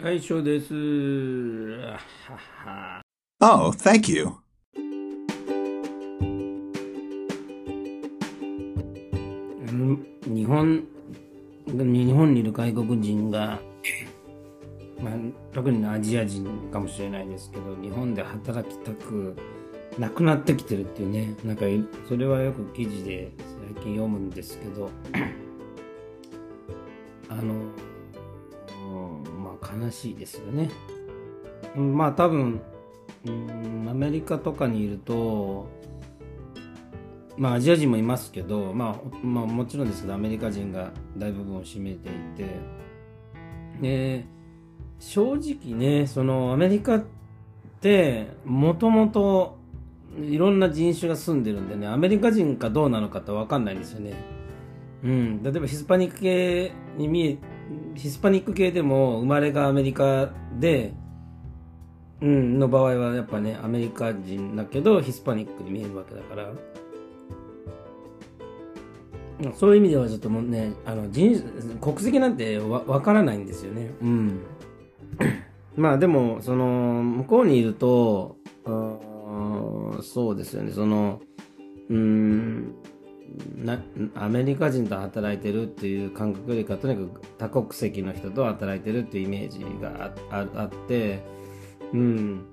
はい、翔です。Oh, thank you. うん日本、日本にいる外国人が、まあ、特にアジア人かもしれないですけど、日本で働きたくなくなってきてるっていうね、なんか、それはよく記事で最近読むんですけど、あの、悲しいですよね。まあ多分、うんアメリカとかにいると、まあアジア人もいますけど、まあ、まあもちろんですけどアメリカ人が大部分を占めていてで正直ねそのアメリカってもともといろんな人種が住んでるんでねアメリカ人かどうなのかって分かんないんですよね。うん、例えばヒスパニック系に見えヒスパニック系でも生まれがアメリカで、うん、の場合はやっぱねアメリカ人だけどヒスパニックに見えるわけだから。そういう意味ではちょっともうね、あの人国籍なんてわわからないんですよね。うん。まあでも、その、向こうにいると、そうですよね、その、うん、なアメリカ人と働いてるっていう感覚よりかとにかく多国籍の人と働いてるっていうイメージがああって、うん、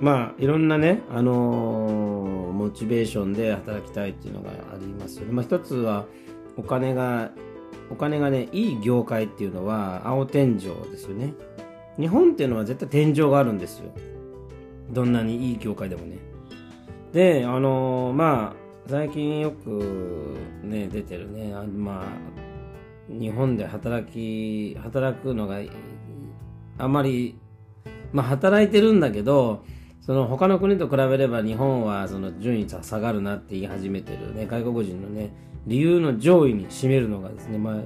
まあいろんなね、あのーモチベーションで働きたいっていうのがありますよね。まあ、一つはお金がお金がねいい業界っていうのは青天井ですよね。日本っていうのは絶対天井があるんですよ。どんなにいい業界でもね。で、あのーまあ最近よくね出てるねあまあ日本で働き働くのがあまりまあ働いてるんだけどその他の国と比べれば日本はその順位が下がるなって言い始めてるね外国人のね理由の上位に占めるのがですねまあ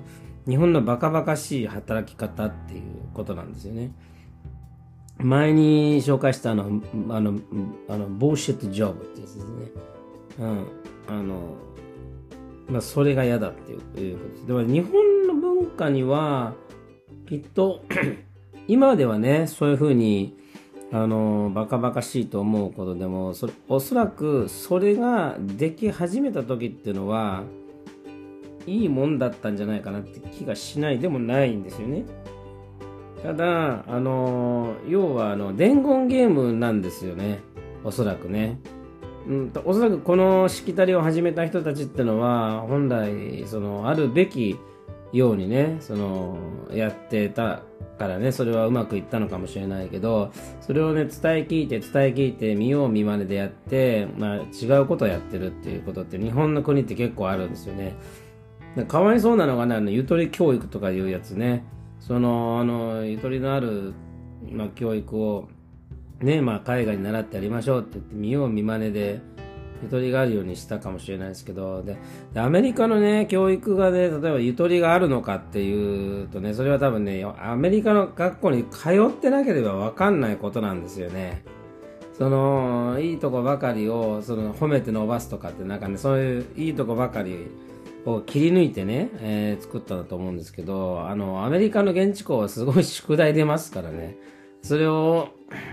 日本のバカバカしい働き方っていうことなんですよね。前に紹介したあの、あの、あの、ボーシットジョブってやつですね。うん。あの、まあ、それが嫌だっていうことです。でも、日本の文化には、きっと、今ではね、そういうふうに、あの、バカバカしいと思うことでも、そ、おそらく、それができ始めた時っていうのは、いいもんだったんじゃないかなって気がしないでもないんですよね。ただ、あの要はあの伝言ゲームなんですよね、おそらくね。うん、とおそらくこのしきたりを始めた人たちってのは、本来、その、あるべきようにね、その、やってたからね、それはうまくいったのかもしれないけど、それをね、伝え聞いて、伝え聞いて、見よう見まねでやって、まあ、違うことをやってるっていうことって、日本の国って結構あるんですよね。かわいそうなのがね、あのゆとり教育とかいうやつね。その、あの、ゆとりのある、まあ、教育を、ね、まあ、海外に習ってやりましょうって言って、見よう見まねで、ゆとりがあるようにしたかもしれないですけど、で、アメリカのね、教育がね、例えばゆとりがあるのかっていうとね、それは多分ね、アメリカの学校に通ってなければわかんないことなんですよね。その、いいとこばかりを、その、褒めて伸ばすとかって、なんかね、そういういいとこばかりを切り抜いてね、えー作ったんだと思うんですけど、あの、アメリカの現地校はすごい宿題出ますからね。それを、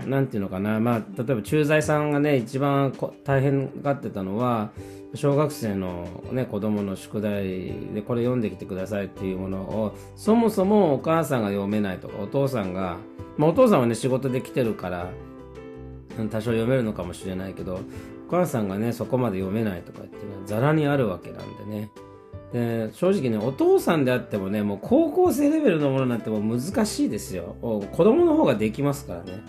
なんていうのかな、まあ、例えば駐在さんがね、一番大変がってたのは、小学生のね、子供の宿題でこれ読んできてくださいっていうものを、そもそもお母さんが読めないとか、お父さんが、まあお父さんはね、仕事で来てるから、多少読めるのかもしれないけどお母さんがねそこまで読めないとかっていうのはざらにあるわけなんでね。で正直ねお父さんであってもねもう高校生レベルのものなんてもう難しいですよお子供の方ができますからね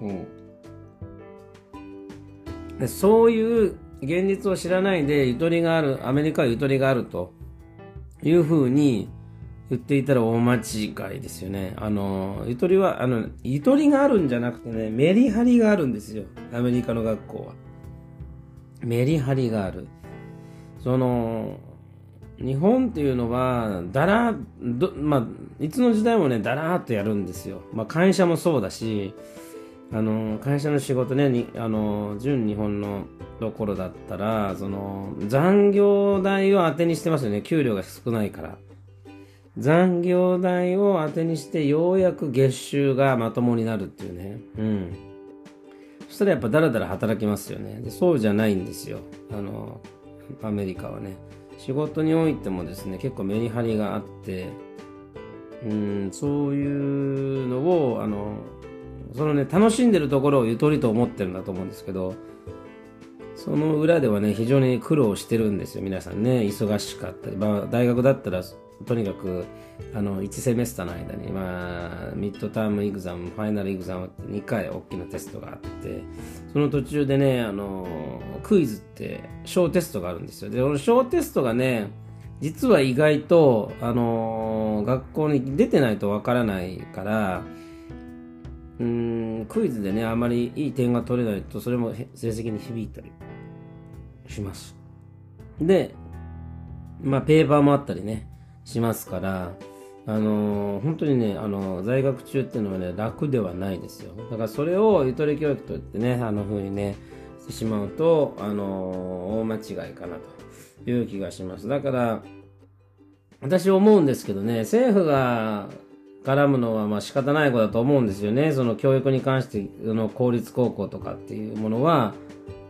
うんでそういう現実を知らないでゆとりがあるアメリカはゆとりがあるというふうに言っていたら大間違いですよね。あの、ゆとりは、あの、ゆとりがあるんじゃなくてね、メリハリがあるんですよ。アメリカの学校は。メリハリがある。その、日本っていうのは、だら、どまあ、いつの時代もね、だらーっとやるんですよ。まあ、会社もそうだし、あの、会社の仕事ね、にあの、純日本のところだったら、その、残業代を当てにしてますよね。給料が少ないから。残業代を当てにしてようやく月収がまともになるっていうね。うん。そしたらやっぱだらだら働きますよね。でそうじゃないんですよ。あの、アメリカはね。仕事においてもですね、結構メリハリがあって、うん、そういうのを、あの、そのね、楽しんでるところをゆとりと思ってるんだと思うんですけど、その裏ではね、非常に苦労してるんですよ、皆さんね。忙しかったり。まあ、大学だったらとにかくあの1セメスターの間に、まあ、ミッドタームエグザムファイナルエグザムって2回大きなテストがあってその途中でねあのクイズって小テストがあるんですよ。でこの小テストがね実は意外と、あの学校に出てないとわからないからうんクイズでねあまりいい点が取れないとそれも成績に響いたりします。でまあペーパーもあったりね。しますから、あのー、本当にね、あのー、在学中っていうのはね、楽ではないですよ。だからそれをゆとり教育といってね、あの風にね、してしまうと、あのー、大間違いかなという気がします。だから、私思うんですけどね、政府が絡むのはまあ仕方ないことだと思うんですよね。その教育に関して、その公立高校とかっていうものは、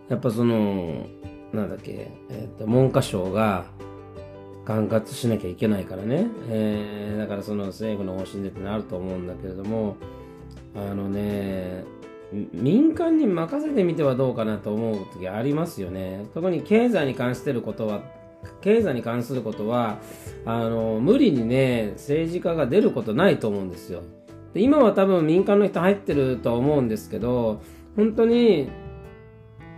やっぱその、なんだっけ、えっ、ー、と、文科省が、管轄しなきゃいけないからね、えー、だからその政府の方針でってなると思うんだけれどもあのね民間に任せてみてはどうかなと思う時ありますよね。特に経済に関してることは経済に関することはあの無理にね政治家が出ることないと思うんですよ。で今は多分民間の人入ってると思うんですけど本当に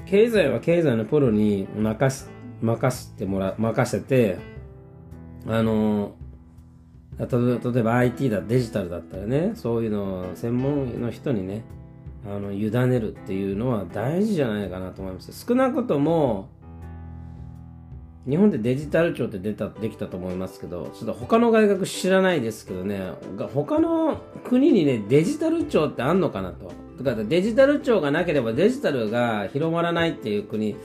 経済は経済のプロに任す任せてもら任せてあの例えば IT だデジタルだったらねそういうのを専門の人にねあの委ねるっていうのは大事じゃないかなと思います。少なくとも日本でデジタル庁って出たできたと思いますけどちょっと他の外国知らないですけどね他の国にねデジタル庁ってあんのかなと。だからデジタル庁がなければデジタルが広まらないっていう国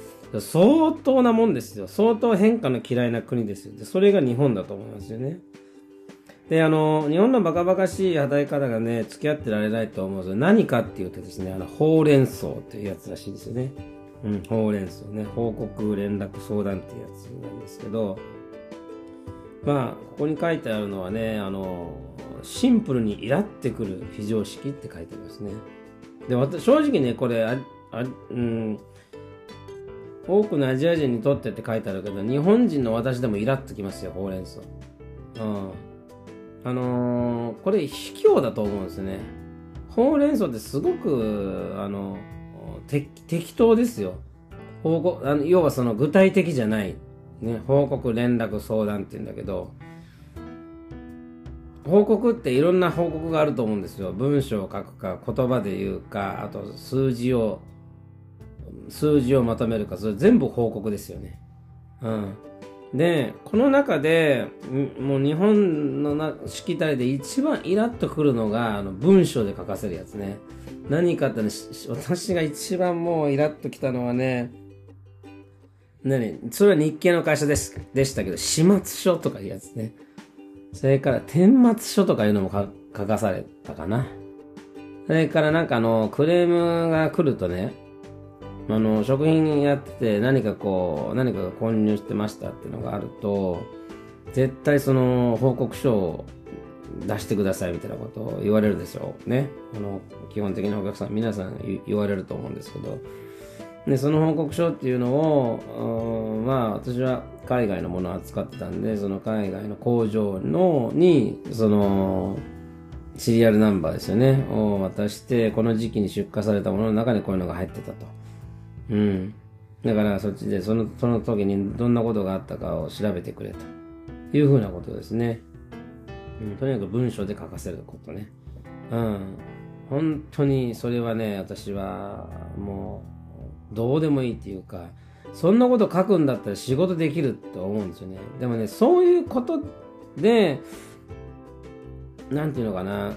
相当なもんですよ。相当変化の嫌いな国ですよ。で、それが日本だと思いますよね。で、あの、日本のバカバカしい働き方がね、付き合ってられないと思うんですよ。何かっていうとですね、あの、ほうれん草っていうやつらしいですよね。うん、ほうれん草ね。報告、連絡、相談っていうやつなんですけど、まあ、ここに書いてあるのはね、あの、シンプルにイラってくる非常識って書いてますね。で、私、正直ね、これ、あ、あうん、多くのアジア人にとってって書いてあるけど、日本人の私でもイラっときますよ、ほうれん草。うん。あのー、これ卑怯だと思うんですね。ほうれん草ってすごく、あの、適当ですよ。報告、あの要はその具体的じゃない。ね、報告、連絡、相談って言うんだけど、報告っていろんな報告があると思うんですよ。文章を書くか、言葉で言うか、あと数字を数字をまとめるか、それ全部報告ですよね。うん。で、この中で、もう日本のなしきたりで一番イラッとくるのが、あの文章で書かせるやつね。何かってね、私が一番もうイラッときたのはね、何？それは日系の会社です、でしたけど、始末書とかいうやつね。それから、顛末書とかいうのも書かされたかな。それからなんかあの、クレームが来るとね、あの、食品やってて何かこう、何かが混入してましたっていうのがあると、絶対その報告書を出してくださいみたいなことを言われるでしょうね。あの、基本的なお客さん、皆さん言われると思うんですけど、で、その報告書っていうのを、まあ、私は海外のものを扱ってたんで、その海外の工場の、に、その、シリアルナンバーですよね、を渡して、この時期に出荷されたものの中にこういうのが入ってたと。うん。だからそっちでその、その時にどんなことがあったかを調べてくれというふうなことですね。うん、とにかく文章で書かせることね。うん。本当にそれはね、私はもうどうでもいいっていうか、そんなこと書くんだったら仕事できると思うんですよね。でもね、そういうことで、なんていうのかな。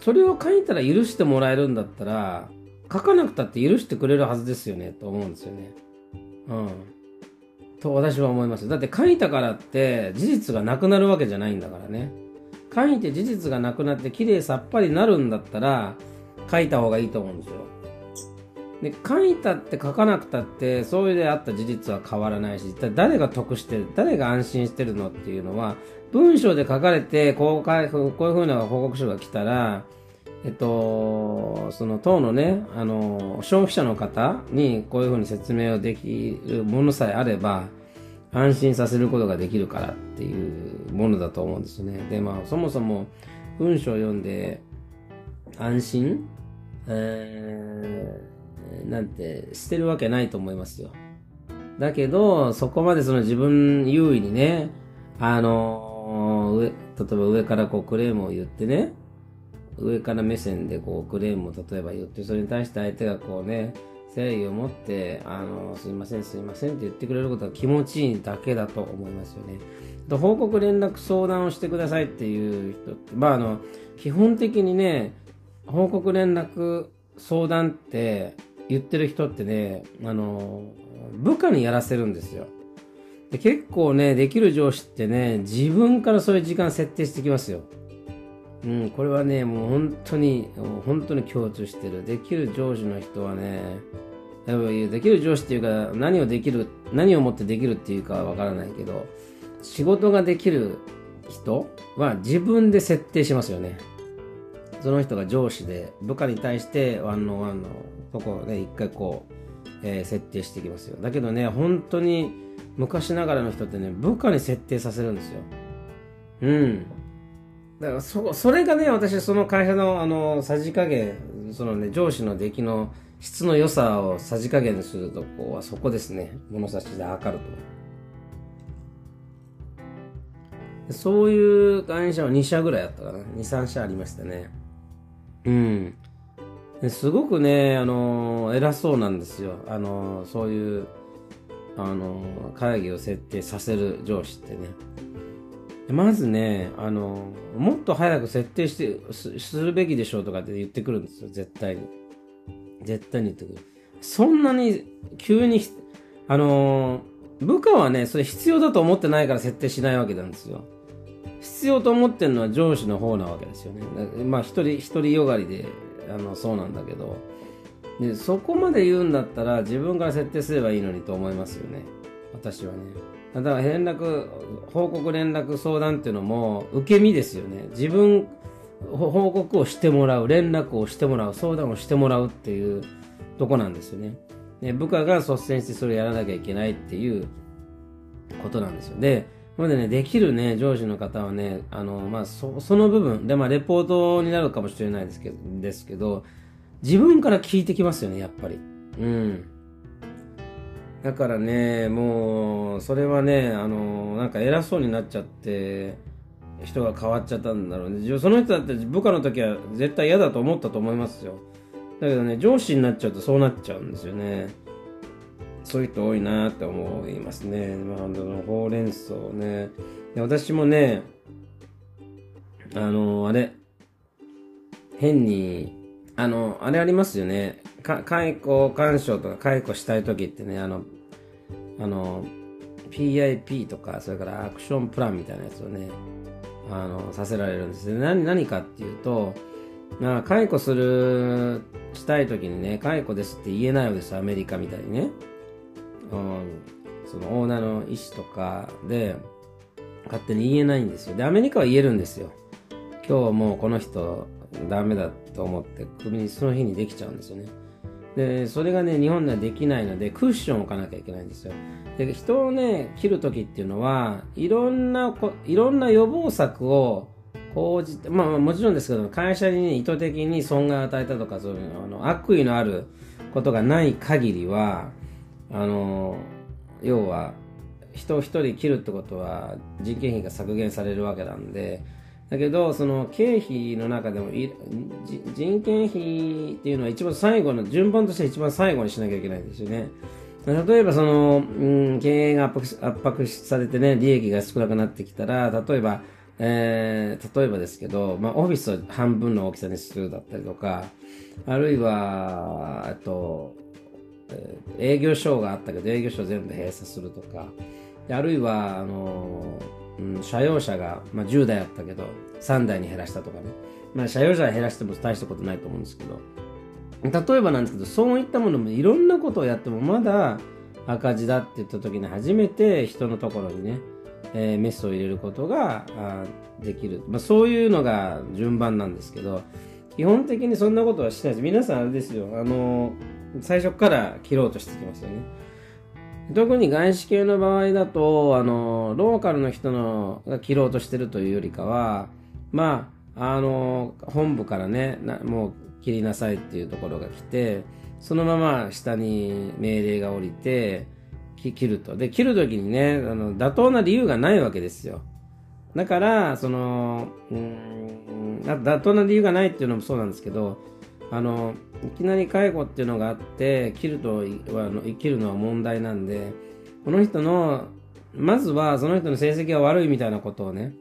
それを書いたら許してもらえるんだったら、書かなくたって許してくれるはずですよね、と思うんですよね。うん。と私は思いますだって書いたからって事実がなくなるわけじゃないんだからね書いて事実がなくなってきれいさっぱりなるんだったら書いた方がいいと思うんですよで書いたって書かなくたってそういうであった事実は変わらないし誰が得してる誰が安心してるのっていうのは文章で書かれてこうこういうふうな報告書が来たらえっと、その党のね、あの、消費者の方にこういうふうに説明をできるものさえあれば、安心させることができるからっていうものだと思うんですね。で、まあ、そもそも文章を読んで安心、えー、なんてしてるわけないと思いますよ。だけど、そこまでその自分優位にね、あの、上、例えば上からこうクレームを言ってね、上から目線でこうクレームを例えば言って、それに対して相手がこうね、誠意を持って、あの、すいません、すいませんって言ってくれることが気持ちいいだけだと思いますよね。と報告連絡相談をしてくださいっていう人って、まああの、基本的にね、報告連絡相談って言ってる人ってね、あの、部下にやらせるんですよ。で結構ね、できる上司ってね、自分からそういう時間設定してきますよ。うん、これはね、もう本当に、本当に共通してる。できる上司の人はね、やっぱできる上司っていうか、何をできる、何をもってできるっていうかわからないけど、仕事ができる人は自分で設定しますよね。その人が上司で、部下に対してワンのワンのとこをね、一回こう、えー、設定していきますよ。だけどね、本当に昔ながらの人ってね、部下に設定させるんですよ。うん。だからそそれがね私その会社のあのさじ加減そのね上司の出来の質の良さをさじ加減するとこはそこですね。物差しで測ると。そういう会社は2社ぐらいあったかな。23社ありましたね。うん。すごくねあの偉そうなんですよ。あのそういうあの会議を設定させる上司ってね。まずね、あの、もっと早く設定してす、るべきでしょうとかって言ってくるんですよ、絶対に。絶対に言ってくる。そんなに急に、あの、部下はね、それ必要だと思ってないから設定しないわけなんですよ。必要と思ってるのは上司の方なわけですよね。まあ、一人、一人よがりで、あの、そうなんだけど。で、そこまで言うんだったら自分から設定すればいいのにと思いますよね。私はね。だから連絡、報告連絡相談っていうのも受け身ですよね。自分、報告をしてもらう、連絡をしてもらう、相談をしてもらうっていうとこなんですよね。で部下が率先してそれをやらなきゃいけないっていうことなんですよ。で、なのでね、できるね、上司の方はね、あの、まあ、そ、その部分、で、まあ、レポートになるかもしれないですけど、ですけど、自分から聞いてきますよね、やっぱり。うん。だからね、もう、それはね、あの、なんか偉そうになっちゃって、人が変わっちゃったんだろうね。その人だって部下の時は絶対嫌だと思ったと思いますよ。だけどね、上司になっちゃうとそうなっちゃうんですよね。そういう人多いなって思いますね。まあ、のほうれん草ね。で私もね、あの、あれ、変に、あの、あれありますよね。解雇干渉とか解雇したい時ってね、あの、あの、PIP とか、それからアクションプランみたいなやつをね、あの、させられるんですね。何、何かっていうと、まあ、解雇する、したい時にね、解雇ですって言えないわです、アメリカみたいにね。うん、そのオーナーの意思とかで、勝手に言えないんですよ。で、アメリカは言えるんですよ。今日もうこの人ダメだと思って、首にその日にできちゃうんですよね。で、それがね、日本ではできないので、クッションを置かなきゃいけないんですよ。で、人をね、切るときっていうのは、いろんなこ、いろんな予防策を講じて、まあもちろんですけど、会社に、ね、意図的に損害を与えたとか、そういうあの悪意のあることがない限りは、あの、要は、人を一人切るってことは人件費が削減されるわけなんで、だけど、その経費の中でも人件費っていうのは一番最後の、順番として一番最後にしなきゃいけないんですよね。例えばその、うん、経営が圧迫圧迫されてね、利益が少なくなってきたら、例えば、えー、例えばですけど、まあ、オフィスを半分の大きさにするだったりとか、あるいは、あと、営業所があったけど営業所全部閉鎖するとかあるいはあのー、うん、車用車が、まあ、10台あったけど3台に減らしたとかね、まあ、車用車減らしても大したことないと思うんですけど。例えばなんですけどそういったものもいろんなことをやってもまだ赤字だって言った時に初めて人のところにね、えーメスを入れることができる、まあ、そういうのが順番なんですけど基本的にそんなことはしないです。皆さんあれですよ。あの最初から切ろうとしてきますよね。特に外資系の場合だとあのローカルの人のが切ろうとしてるというよりかはまああの本部からねなもう切りなさいっていうところが来てそのまま下に命令が降りて切ると。で切る時にねあの妥当な理由がないわけですよ。だからそのうん妥当な理由がないっていうのもそうなんですけどあのいきなり介護っていうのがあって切るといあの生きるのは問題なんでこの人のまずはその人の成績が悪いみたいなことをね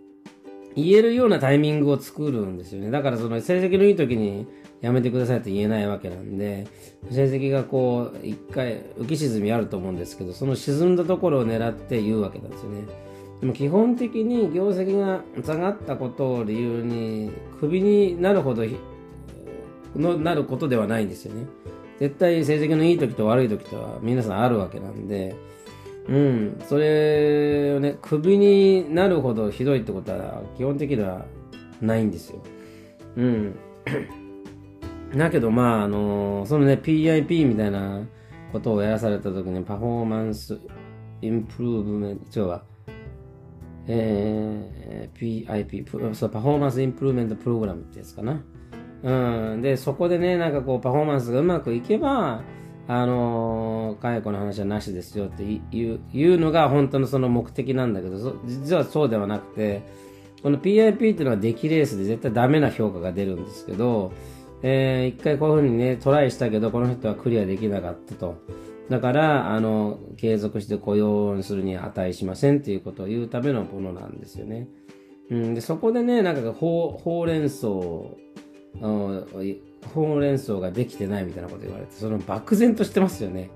言えるようなタイミングを作るんですよね。だからその成績のいい時にやめてくださいと言えないわけなんで成績がこう一回浮き沈みあると思うんですけどその沈んだところを狙って言うわけなんですよね。でも基本的に業績が下がったことを理由にクビになるほどのなることではないんですよね。絶対成績のいい時と悪い時とは皆さんあるわけなんで。うん。それをねクビになるほどひどいってことは基本的にはないんですよ。うん。だけどまああのそのね PIP みたいなことをやらされた時にパフォーマンスインプルーブメント違うわ。えー、PIP そうパフォーマンスインプルーメントプログラムってやつかな。うん。でそこでねなんかこうパフォーマンスがうまくいけばあのー、解雇の話はなしですよっていういうのが本当のその目的なんだけど実はそうではなくてこの PIP っていうのは出来レースで絶対ダメな評価が出るんですけど、えー一回こういうふうにねトライしたけどこの人はクリアできなかったと。だからあの継続して雇用にするに値しませんっていうことを言うためのものなんですよね、うん、でそこでねなんかほうほうれん草ほうれん草ができてないみたいなこと言われてその漠然としてますよね。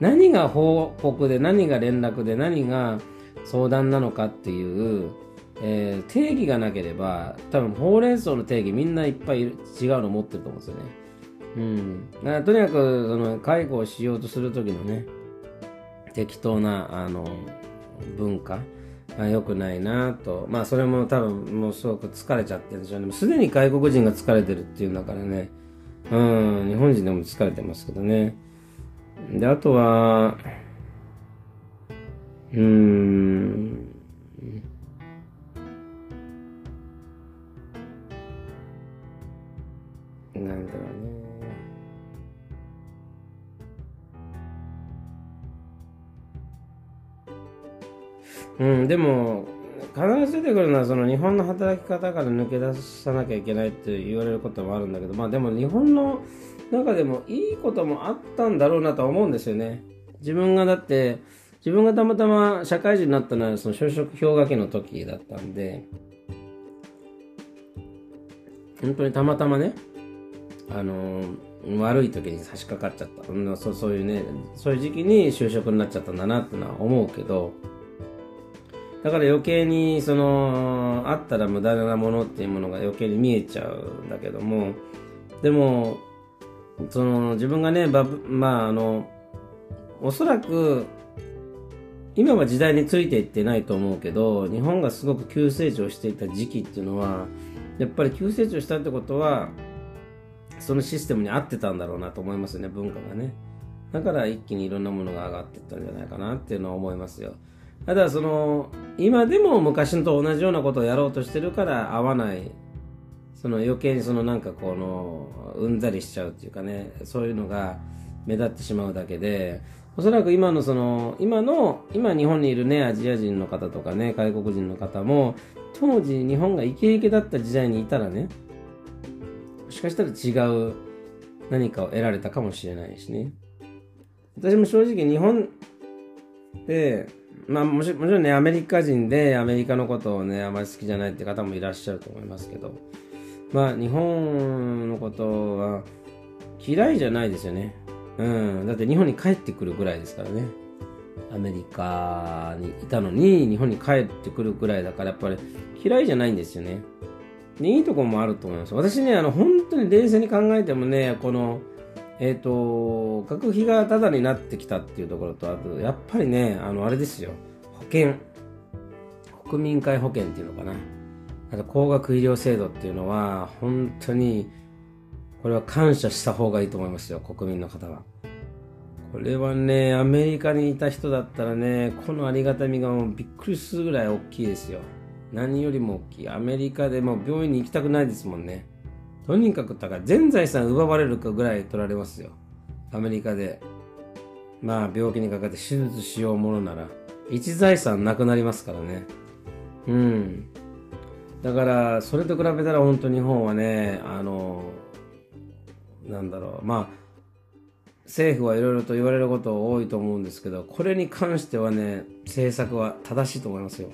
何が報告で何が連絡で何が相談なのかっていう、えー定義がなければ多分ほうれん草の定義みんないっぱい違うの持ってると思うんですよね。うん、だからとにかくその介護をしようとする時のね適当なあの文化が良くないなと。まあそれも多分もうすごく疲れちゃってるんでしょうね。もすでに外国人が疲れてるっていうんだからね。うん日本人でも疲れてますけどね。であとはうーん。なんだろうね。うん、でも、必ず出てくるのは、その日本の働き方から抜け出さなきゃいけないって言われることもあるんだけど、まあでも日本の中でもいいこともあったんだろうなとは思うんですよね。自分がだって、自分がたまたま社会人になったのはその就職氷河期の時だったんで、本当にたまたまね、あの悪い時に差し掛かっちゃった、うんそうそういうねそういう時期に就職になっちゃったんだなってのは思うけどだから余計にそのあったら無駄なものっていうものが余計に見えちゃうんだけどもでもその自分がねばまああのおそらく今は時代についていってないと思うけど日本がすごく急成長していた時期っていうのはやっぱり急成長したってことはそのシステムに合ってたんだろうなと思いますね文化がね。だから一気にいろんなものが上がっていったんじゃないかなっていうのは思いますよ。ただその今でも昔のと同じようなことをやろうとしてるから合わない。その余計にそのなんかこのうんざりしちゃうっていうかね。そういうのが目立ってしまうだけでおそらく今のその今の今日本にいるねアジア人の方とかね外国人の方も当時日本がイケイケだった時代にいたらねもしかしたら違う何かを得られたかもしれないしね。私も正直日本でまあもちろんねアメリカ人でアメリカのことをねあまり好きじゃないって方もいらっしゃると思いますけどまあ日本のことは嫌いじゃないですよねうん。だって日本に帰ってくるぐらいですからね。アメリカにいたのに日本に帰ってくるぐらいだからやっぱり嫌いじゃないんですよね。でいいとこもあると思います。私ね、あの、本当に冷静に考えてもね、この、えっ、と、学費がタダになってきたっていうところと、あと、やっぱりね、あの、あれですよ。保険。国民皆保険っていうのかな。あと、高額医療制度っていうのは、本当に、これは感謝した方がいいと思いますよ、国民の方は。これはね、アメリカにいた人だったらね、このありがたみがもうびっくりするぐらい大きいですよ。何よりも大きい。アメリカでも病院に行きたくないですもんね。とにかく、だから全財産奪われるかぐらい取られますよ。アメリカで。まあ、病気にかかって手術しようものなら、一財産なくなりますからね。うん。だから、それと比べたら本当日本はね、あの、なんだろう、まあ、政府はいろいろと言われること多いと思うんですけど、これに関してはね、政策は正しいと思いますよ。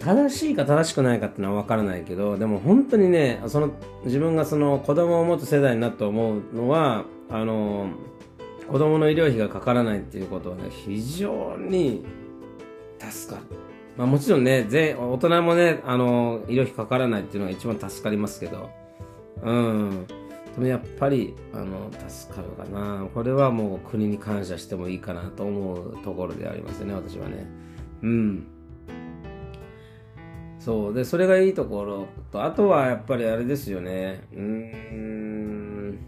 正しいか正しくないかっていうのは分からないけど、でも本当にね、その、自分がその子供を持つ世代になって思うのは、あの、子供の医療費がかからないっていうことはね、非常に助かる。まあもちろんね、全、大人もね、あの、医療費かからないっていうのが一番助かりますけど、うん。でもやっぱり、あの、助かるかな。これはもう国に感謝してもいいかなと思うところでありますよね、私はね。うん。そう。で、それがいいところと、あとはやっぱりあれですよね。うーん。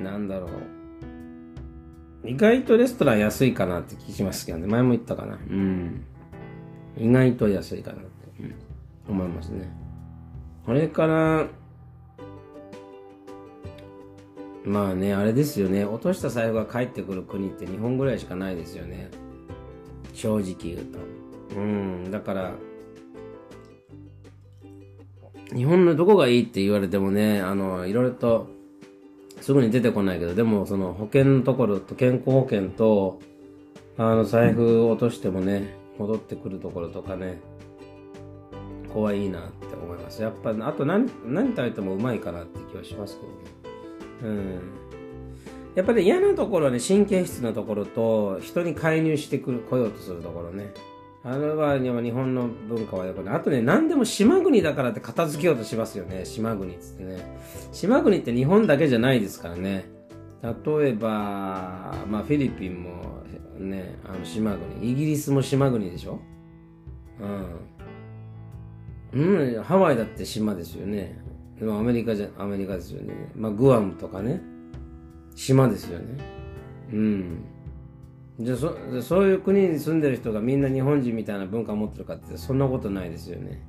なんだろう。意外とレストラン安いかなって聞きますけどね。前も言ったかな。うん。意外と安いかなって、うん、思いますね。これから、まあね、あれですよね。落とした財布が返ってくる国って日本ぐらいしかないですよね。正直言うと。うん、だから、日本のどこがいいって言われてもね、あの、いろいろと、すぐに出てこないけど、でもその保険のところと健康保険と、あの、財布落としてもね、戻ってくるところとかね、ここはいいなって思います。やっぱ、あと何、何食べてもうまいかなって気はしますけどね。うん。やっぱり嫌なところはね、神経質なところと、人に介入してくる、来ようとするところね。あれは日本の文化はよくね。あとね、何でも島国だからって片付けようとしますよね。島国っつってね。島国って日本だけじゃないですからね。例えば、まあフィリピンもね、あの島国。イギリスも島国でしょ？うん。うん、ハワイだって島ですよね。でもアメリカじゃ、アメリカですよね。まあグアムとかね。島ですよね。うん。じゃそそういう国に住んでる人がみんな日本人みたいな文化を持ってるかってそんなことないですよね。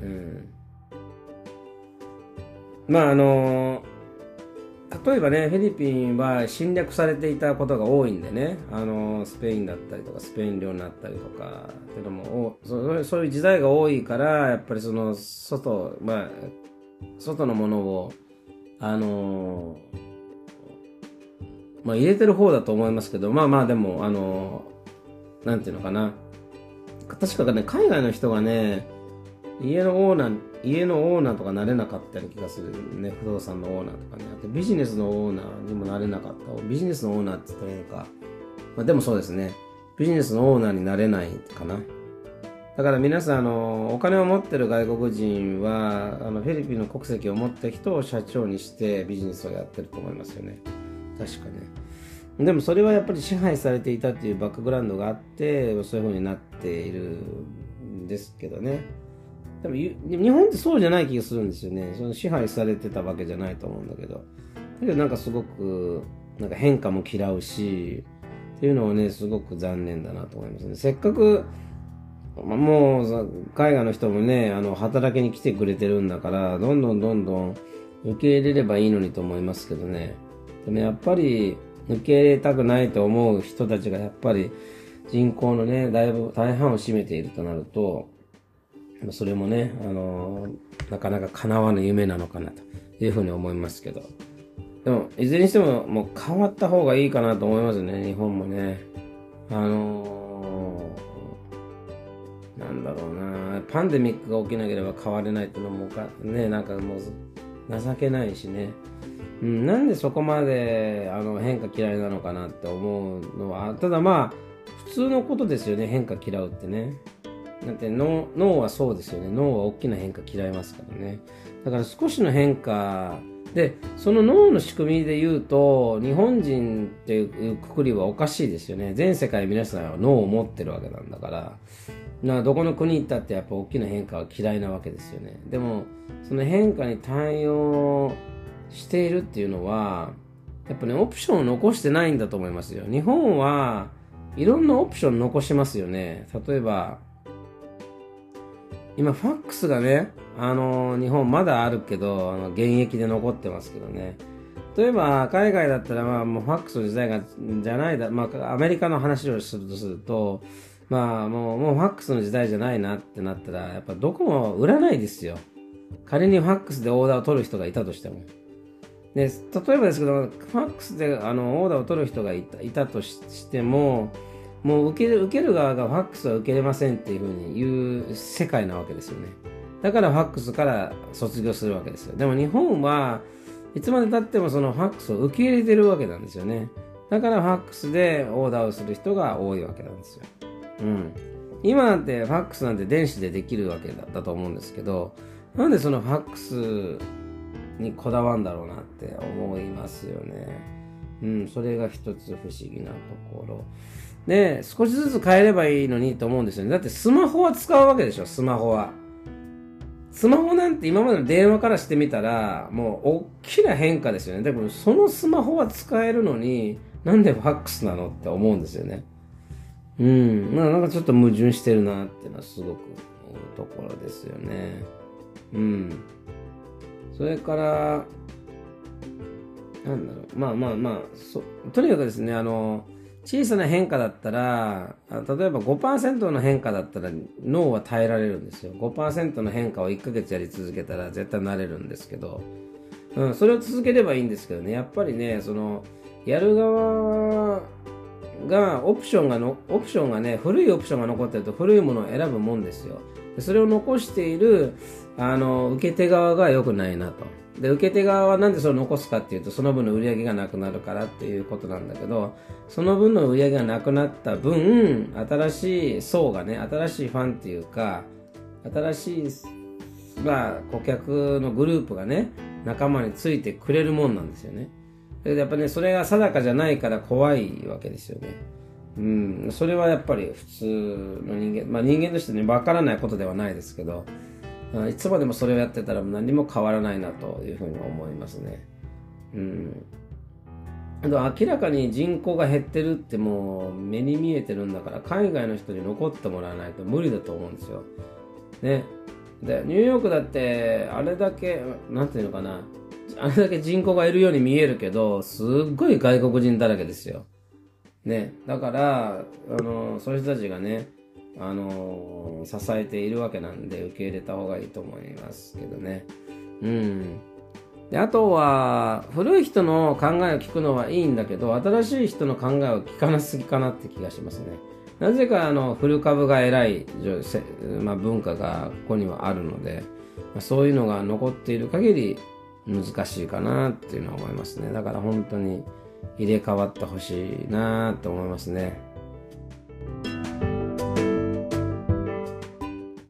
うん。まああの例えばねフィリピンは侵略されていたことが多いんでね、あのスペインだったりとかスペイン領になったりとかっていうのもそそういう時代が多いからやっぱりその外まあ外のものをあのまあ入れてる方だと思いますけど、まあまあでも、あの、なんていうのかな。確かね、海外の人がね、家のオーナー、家のオーナーとかなれなかったような気がするね。不動産のオーナーとかね。あとビジネスのオーナーにもなれなかった。ビジネスのオーナーって言ったらいいのか。まあでもそうですね。ビジネスのオーナーになれないかな。だから皆さん、あの、お金を持ってる外国人は、あの、フィリピンの国籍を持った人を社長にしてビジネスをやってると思いますよね。確かね。でもそれはやっぱり支配されていたっていうバックグラウンドがあってそういう風になっているんですけどね。でも日本ってそうじゃない気がするんですよね。その支配されてたわけじゃないと思うんだけど。だけどなんかすごくなんか変化も嫌うしっていうのはねすごく残念だなと思いますね。せっかくまもう海外の人もねあの働きに来てくれてるんだからどんどんどんどん受け入れればいいのにと思いますけどね。でもやっぱり受け入れたくないと思う人たちがやっぱり人口のね、だいぶ大半を占めているとなると、それもね、あのー、なかなか叶わぬ夢なのかなというふうに思いますけど。でも、いずれにしてももう変わった方がいいかなと思いますね、日本もね。あのー、なんだろうな、パンデミックが起きなければ変われないっていうのもか、ね、なんかもう、情けないしね。うん、なんでそこまであの変化嫌いなのかなって思うのは、ただまあ、普通のことですよね、変化嫌うってね。だって脳脳はそうですよね。脳は大きな変化嫌いますからね。だから少しの変化で、その脳の仕組みで言うと、日本人っていうくくりはおかしいですよね。全世界皆さんは脳を持ってるわけなんだから。などこの国行ったってやっぱ大きな変化は嫌いなわけですよね。でも、その変化に対応しているっていうのは、やっぱね、オプションを残してないんだと思いますよ。日本はいろんなオプション残しますよね。例えば、今ファックスがね、あの、日本まだあるけど、あの、現役で残ってますけどね。例えば、海外だったら、まあ、もうファックスの時代が、じゃないだ、まあ、アメリカの話をするとすると、まあ、もう、もうファックスの時代じゃないなってなったら、やっぱどこも売らないですよ。仮にファックスでオーダーを取る人がいたとしても。で、例えばですけど、ファックスであのオーダーを取る人がいたいたとしても、もう受ける受ける側がファックスは受けれませんっていうふうに言う世界なわけですよね。だからファックスから卒業するわけですよ。でも日本はいつまでたってもそのファックスを受け入れてるわけなんですよね。だからファックスでオーダーをする人が多いわけなんですよ。うん。今なんてファックスなんて電子でできるわけだだと思うんですけど、なんでそのファックスにこだわるんだろうなって思いますよね。うん、それが一つ不思議なところ。で、少しずつ変えればいいのにと思うんですよね。だってスマホは使うわけでしょ、スマホは。スマホなんて今までの電話からしてみたら、もう大きな変化ですよね。でもそのスマホは使えるのに、なんでファックスなのって思うんですよね。うん。なんかちょっと矛盾してるなっていうのはすごく思うところですよね。うん。それから、なんだろう。まあまあまあ、そとにかくですね、あの、小さな変化だったら、例えば5%の変化だったら脳は耐えられるんですよ。5%の変化を1ヶ月やり続けたら絶対なれるんですけど、うん、それを続ければいいんですけどね、やっぱりね、その、やる側が、オプションがの、オプションがね、古いオプションが残ってると古いものを選ぶもんですよ。それを残している、あの、受け手側が良くないなと。で、受け手側はなんでそれを残すかっていうと、その分の売り上げがなくなるからっていうことなんだけど、その分の売り上げがなくなった分、新しい層がね、新しいファンっていうか、新しい、まあ、顧客のグループがね、仲間についてくれるもんなんですよね。でやっぱね、それが定かじゃないから怖いわけですよね。うん、それはやっぱり普通の人間、まあ人間としてね、わからないことではないですけど、いつまでもそれをやってたら何も変わらないなというふうに思いますね。うん。明らかに人口が減ってるってもう目に見えてるんだから海外の人に残ってもらわないと無理だと思うんですよ。ね。で、ニューヨークだってあれだけ、なんていうのかな、あれだけ人口がいるように見えるけど、すっごい外国人だらけですよ。ね。だから、あの、そういう人たちがね、あの支えているわけなんで受け入れた方がいいと思いますけどね。うん。であとは、古い人の考えを聞くのはいいんだけど、新しい人の考えを聞かなすぎかなって気がしますね。なぜかあの古株が偉い、まあ、文化がここにはあるので、そういうのが残っている限り難しいかなっていうのは思いますね。だから本当に入れ替わってほしいなと思いますね。